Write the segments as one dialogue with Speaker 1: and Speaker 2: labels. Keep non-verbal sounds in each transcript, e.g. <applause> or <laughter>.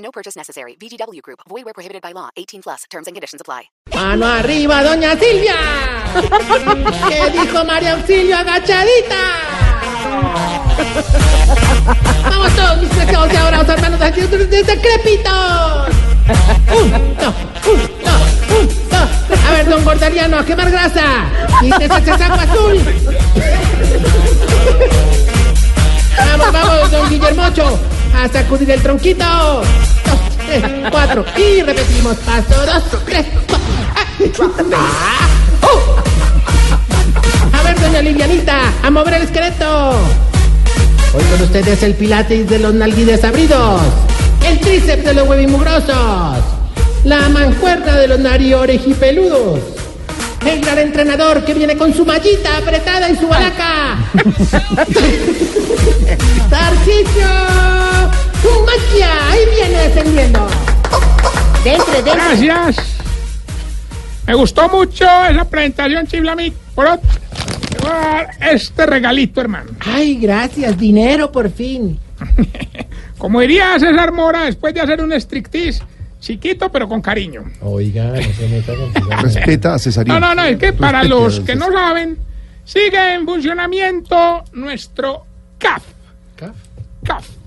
Speaker 1: No purchase necessary. VGW Group. Void where prohibited by law. 18 plus. Terms and conditions apply.
Speaker 2: ¡Mano arriba, doña Silvia! <laughs> ¿Qué dijo María Auxilio agachadita? Vamos todos, mis preciados y adorados hermanos aquí de decrépitos. Un, dos, un, dos, un, dos. A ver, don Gordariano, a quemar grasa. Quítese ese saco azul. Vamos, vamos, don Guillermocho. A sacudir el tronquito. Dos, tres, cuatro. Y repetimos. Paso, dos, tres, cuatro. Ah, uh. A ver, doña Lilianita, a mover el esqueleto. Hoy con ustedes el pilates de los nalguides abridos. El tríceps de los huevimugrosos. La mancuerna de los nariorejipeludos. El gran entrenador que viene con su mallita apretada y su balaca. <laughs> <laughs> ¡Tarcicio! ¡Un magia! Ahí viene descendiendo. Dentro, dentro.
Speaker 3: Gracias. Me gustó mucho esa presentación, Chiblamit. Por otro, te voy a dar este regalito, hermano. <laughs>
Speaker 2: Ay, gracias. Dinero por fin.
Speaker 3: Como diría César Mora después de hacer un striptease, chiquito pero con cariño.
Speaker 4: Oiga, no se meta contigo. <laughs>
Speaker 5: Respeta a.
Speaker 3: No, no, no, es que para los que no saben, sigue en funcionamiento nuestro CAF.
Speaker 4: ¿Caf?
Speaker 3: CAF.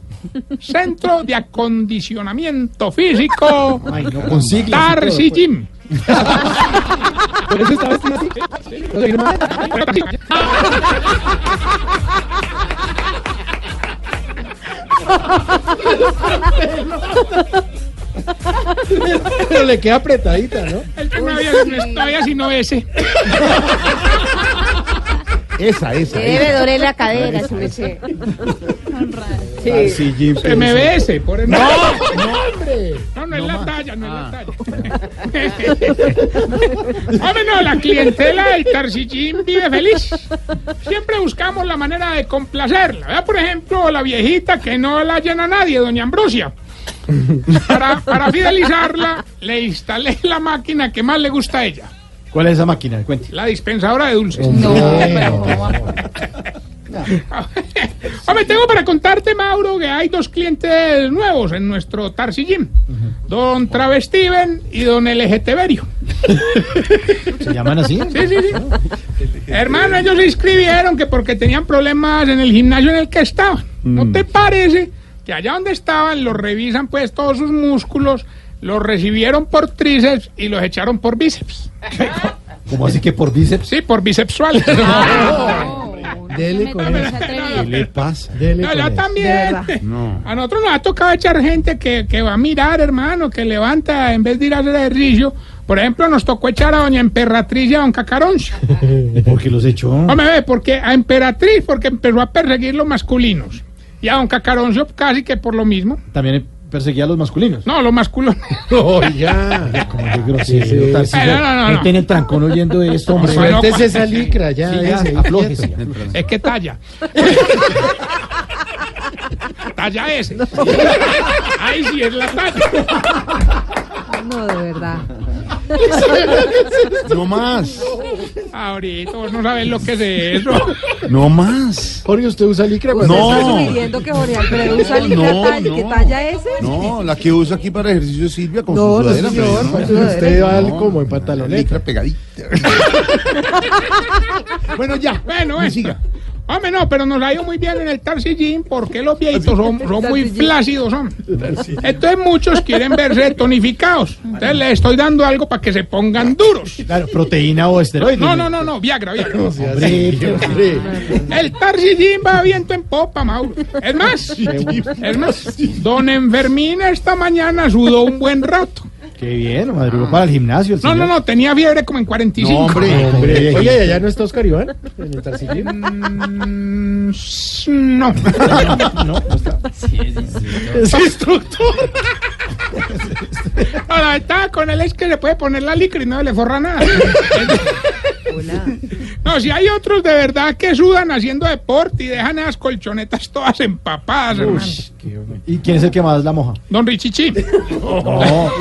Speaker 3: Centro de Acondicionamiento Físico
Speaker 4: Ay, no, con siglas.
Speaker 3: Darcy
Speaker 4: todo,
Speaker 3: Gym.
Speaker 4: ¿Por eso vestido así? ¿No? Pero le queda apretadita, ¿no?
Speaker 3: El que me había todavía si no ese.
Speaker 5: Esa, esa.
Speaker 6: Debe doler la cadera, su merced.
Speaker 4: Sí, Jim.
Speaker 3: Se me ve ese. Por el...
Speaker 4: No, no, hombre.
Speaker 3: No, no es la talla, no es la talla. <laughs> Hombre, no, la clientela del Tarcillín vive feliz. Siempre buscamos la manera de complacerla. ¿verdad? Por ejemplo, la viejita que no la llena nadie, doña Ambrosia. Para, para fidelizarla, le instalé la máquina que más le gusta a ella,
Speaker 4: ¿Cuál es esa máquina? Cuente.
Speaker 3: la dispensadora de dulces. <laughs> Hombre, tengo para contarte, Mauro, que hay dos clientes nuevos en nuestro Tarcillín. Don Travestiven y Don LGTverio.
Speaker 4: ¿Se llaman así?
Speaker 3: Sí, sí, sí. Hermano, ellos se inscribieron que porque tenían problemas en el gimnasio en el que estaban. ¿No te parece que allá donde estaban los revisan pues todos sus músculos, los recibieron por tríceps y los echaron por bíceps? <laughs>
Speaker 4: ¿Cómo así que por bíceps?
Speaker 3: Sí, por bisexual.
Speaker 4: Dele con
Speaker 3: No,
Speaker 4: eso.
Speaker 3: no,
Speaker 4: ¿Qué le pasa? Dele
Speaker 3: No,
Speaker 4: con
Speaker 3: yo
Speaker 4: eso.
Speaker 3: también. A nosotros nos ha tocado echar gente que, que va a mirar, hermano, que levanta en vez de ir a hacer ejercicio. Por ejemplo, nos tocó echar a doña Emperatriz y a don Cacaroncio.
Speaker 4: ¿Por qué los echó?
Speaker 3: Hombre, ve, porque a Emperatriz, porque empezó a perseguir los masculinos. Y a don Cacaroncio casi que por lo mismo.
Speaker 4: También perseguía a los masculinos.
Speaker 3: No, los masculinos. <laughs>
Speaker 4: Oiga. Como de grosero. Tarcisio.
Speaker 3: No, no, no, no.
Speaker 4: Gente en el trancón oyendo esto, hombre.
Speaker 3: No,
Speaker 4: Suéltese esa licra, ya.
Speaker 3: Sí,
Speaker 4: ya,
Speaker 3: ya,
Speaker 4: aflójese, ya.
Speaker 3: es que talla. <laughs> talla ese. Ahí sí es la talla.
Speaker 6: No, de verdad.
Speaker 5: No más.
Speaker 3: Ahorita vos no sabes lo que es eso.
Speaker 5: No más.
Speaker 4: Jorge, ¿usted usa licra?
Speaker 5: No.
Speaker 6: Está sugiriendo que Jorge Alfredo usa
Speaker 5: No,
Speaker 6: licra
Speaker 5: no,
Speaker 6: talla,
Speaker 5: no.
Speaker 6: que talla ese.
Speaker 5: No, la que usa aquí para ejercicio es Silvia con
Speaker 4: No,
Speaker 5: su
Speaker 4: no,
Speaker 5: sudadera.
Speaker 4: señor.
Speaker 5: pero no.
Speaker 4: Entonces usted va
Speaker 5: No,
Speaker 4: como en
Speaker 5: Licra
Speaker 4: pantaloneta.
Speaker 5: pegadita. <laughs> bueno, ya.
Speaker 3: Bueno,
Speaker 5: Y
Speaker 3: bueno.
Speaker 5: siga.
Speaker 3: Hombre, no, pero nos ha ido muy bien en el Tarcillín porque los viejitos son, <laughs> son muy flácidos, son. <laughs> Entonces muchos quieren verse tonificados. Entonces les estoy dando algo para que se pongan duros.
Speaker 4: Claro, proteína o esteroides.
Speaker 3: No, no, no, no, Viagra, Viagra. <laughs>
Speaker 4: Hombre, hombre.
Speaker 3: El Tarcillín va viento en popa, Mauro. Es más, es más, don Enfermín esta mañana sudó un buen rato.
Speaker 4: Qué bien, madrugó para el gimnasio. el
Speaker 3: No, no, no, tenía fiebre como en 45.
Speaker 5: No, hombre.
Speaker 4: Hombre, oye, ¿allá no está Oscar Iván? En el Tarcillín.
Speaker 3: Mm, no. <laughs>
Speaker 4: No, no está. Es instructor. <laughs> <laughs>
Speaker 3: Ahora está con él es que le puede poner la licra y no le forra nada. No, si hay otros de verdad que sudan haciendo deporte y dejan esas colchonetas todas empapadas, hermano.
Speaker 4: ¿Y quién es el que más la moja?
Speaker 3: Don Richichi. <laughs>
Speaker 4: No,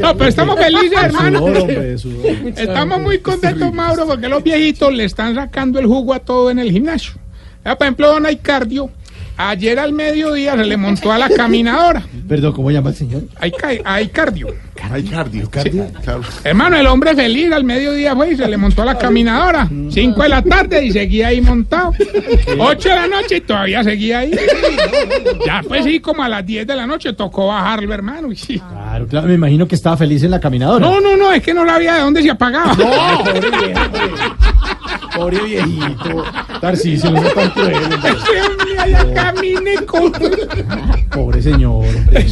Speaker 3: No, pero estamos felices, hermano.
Speaker 4: sudor, hombre, sudor.
Speaker 3: Estamos muy contentos, Mauro, porque los viejitos le están sacando el jugo a todo en el gimnasio. Ya, por ejemplo, don Cardio, ayer al mediodía se le montó a la caminadora. <laughs>
Speaker 4: Perdón, ¿cómo llama el señor?
Speaker 3: Hay, ca- hay cardio.
Speaker 5: Hay cardio. Claro.
Speaker 3: Hermano, el hombre feliz al mediodía fue y se le montó a la caminadora. Cinco de la tarde y seguía ahí montado. Ocho de la noche y todavía seguía ahí. Ya pues sí, como a las diez de la noche tocó bajarlo, hermano. y sí.
Speaker 4: Claro, claro, me imagino que estaba feliz en la caminadora.
Speaker 3: No, no, no, es que no sabía de dónde se apagaba.
Speaker 4: pobre viejo, hombre. Pobre viejito. Tarcisio, no sea tan cruel. <laughs> hombre.
Speaker 3: Ese hombre allá camine con...
Speaker 4: Pobre señor, hombre.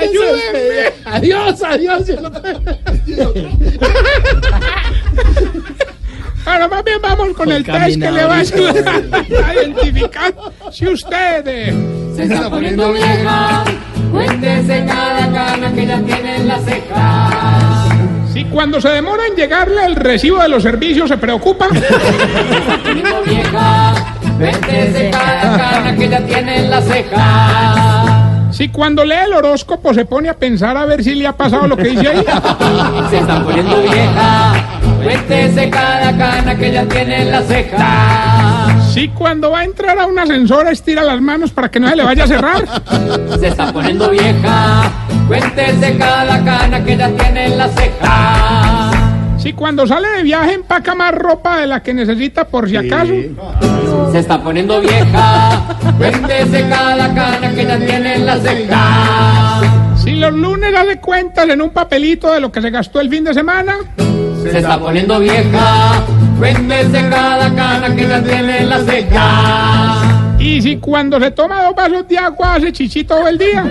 Speaker 3: Ayúdenme.
Speaker 4: Adiós, adiós.
Speaker 3: Ahora más bien vamos con el test que le va a ayudar a identificar si usted... eh,
Speaker 7: Se está poniendo vieja, cuéntese cada cana que ya tiene en las cejas.
Speaker 3: Cuando se demora en llegarle el recibo de los servicios se preocupa. <laughs> Si cuando lee el horóscopo se pone a pensar a ver si le ha pasado lo que dice ahí.
Speaker 7: Se está poniendo vieja, cuéntese cada cana que ya tiene en las cejas.
Speaker 3: Si cuando va a entrar a un ascensor estira las manos para que no se le vaya a cerrar.
Speaker 7: Se está poniendo vieja, cuéntese cada cana que ya tiene en las cejas.
Speaker 3: Si cuando sale de viaje empaca más ropa de la que necesita por si acaso.
Speaker 7: Se está poniendo vieja, cuéntese cada cana que ya tiene en las cejas.
Speaker 3: Si los lunes hace cuentas en un papelito de lo que se gastó el fin de semana.
Speaker 7: Se está poniendo vieja, cuéntese cada cana que ya tiene en las cejas.
Speaker 3: Y si cuando se toma dos vasos de agua hace chichi todo el día.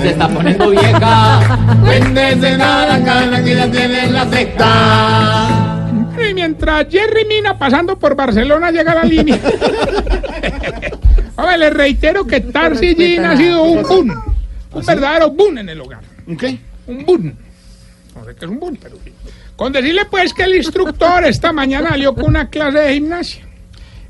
Speaker 7: Se está poniendo vieja, cuéntese cada cana que ya tiene en las cejas.
Speaker 3: Y mientras Jerry Mina pasando por Barcelona llega a la línea. Ahora le reitero que Tarsi Jean ha sido un boom. Un verdadero boom en el hogar.
Speaker 5: ¿Qué?
Speaker 3: Un boom. No sé qué es un boom, pero sí. Con decirle pues que el instructor esta mañana salió con una clase de gimnasia.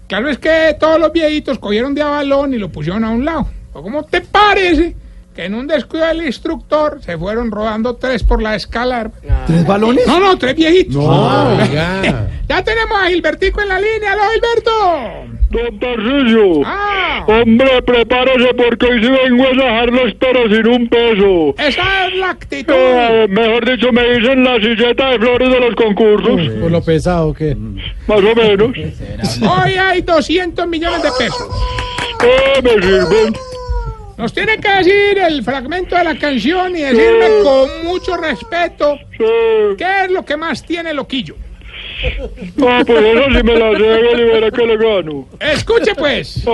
Speaker 3: Claro es que todos los viejitos cogieron de a balón y lo pusieron a un lado. ¿O cómo te parece que en un descuido del instructor se fueron rodando tres por la escala?
Speaker 4: ¿Tres balones?
Speaker 3: No, no, tres viejitos.
Speaker 5: Oiga. <laughs>
Speaker 3: Ya tenemos a Gilbertico en la línea. ¡Aló, Gilberto!
Speaker 8: Don Tarcisio,
Speaker 3: ¡Ah!
Speaker 8: hombre, prepárese porque hoy sí vengo a dejar los toros sin un peso.
Speaker 3: Esa es la actitud.
Speaker 8: Eh, mejor dicho, me dicen la silleta de flores de los concursos,
Speaker 4: Por lo pesado que.
Speaker 8: más o menos.
Speaker 3: Hoy hay 200 millones de pesos.
Speaker 8: Eh, me sirven.
Speaker 3: Nos tiene que decir el fragmento de la canción y decirme con mucho respeto
Speaker 8: Sí.
Speaker 3: qué es lo que más tiene Loquillo.
Speaker 8: Ah, pues eso sí me la sé, y verá que le gano.
Speaker 3: Escuche pues.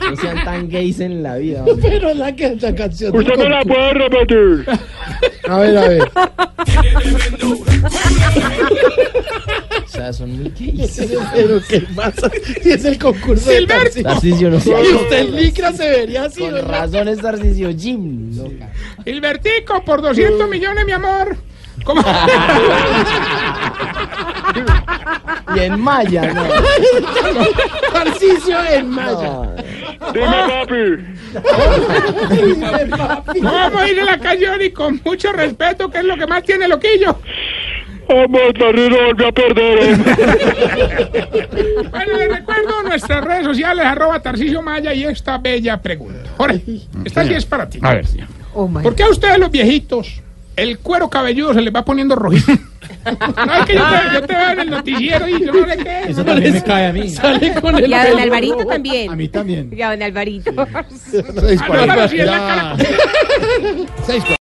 Speaker 9: No sean tan gays en la vida.
Speaker 4: Pero la, que- la canción.
Speaker 8: ¿Usted me la puede repetir?
Speaker 4: A ver, a ver.
Speaker 9: O sea, son muy gays.
Speaker 4: Pero ¿qué pasa? Si es el concurso de
Speaker 3: Gilberto.
Speaker 4: Tarcisio.
Speaker 9: Tarcisio, no sea
Speaker 4: Y usted en licra se vería así,
Speaker 9: Con
Speaker 4: ¿verdad?
Speaker 9: razón es Tarcisio Jim. loca.
Speaker 3: Gilbertico, por 200 millones, mi amor. ¿Cómo?
Speaker 9: Y en Maya, no.
Speaker 4: Tarcisio en Maya.
Speaker 9: no.
Speaker 8: Dime, papi.
Speaker 3: ¿Cómo dice la canción? Y con mucho respeto, ¿qué es lo que más tiene Loquillo?
Speaker 8: Vamos, Tarcisio, volvió a perder. hombre.
Speaker 3: Bueno, les recuerdo nuestras redes sociales, arroba Tarcisio Maya y esta bella pregunta. Jorge, esta sí es para ti. A ver,
Speaker 6: Oh
Speaker 3: ¿por qué a ustedes los viejitos el cuero cabelludo se les va poniendo rojito? <laughs> No, es que yo te, yo te veo en el noticiero y yo no sé qué.
Speaker 4: Eso también me cae a mí. Sale con el
Speaker 6: Y a don Alvarito
Speaker 4: rojo.
Speaker 6: también.
Speaker 4: A mí también.
Speaker 6: Y a don Alvarito. <laughs>
Speaker 3: Ah, no, pero si es la cara- <laughs>
Speaker 5: Seis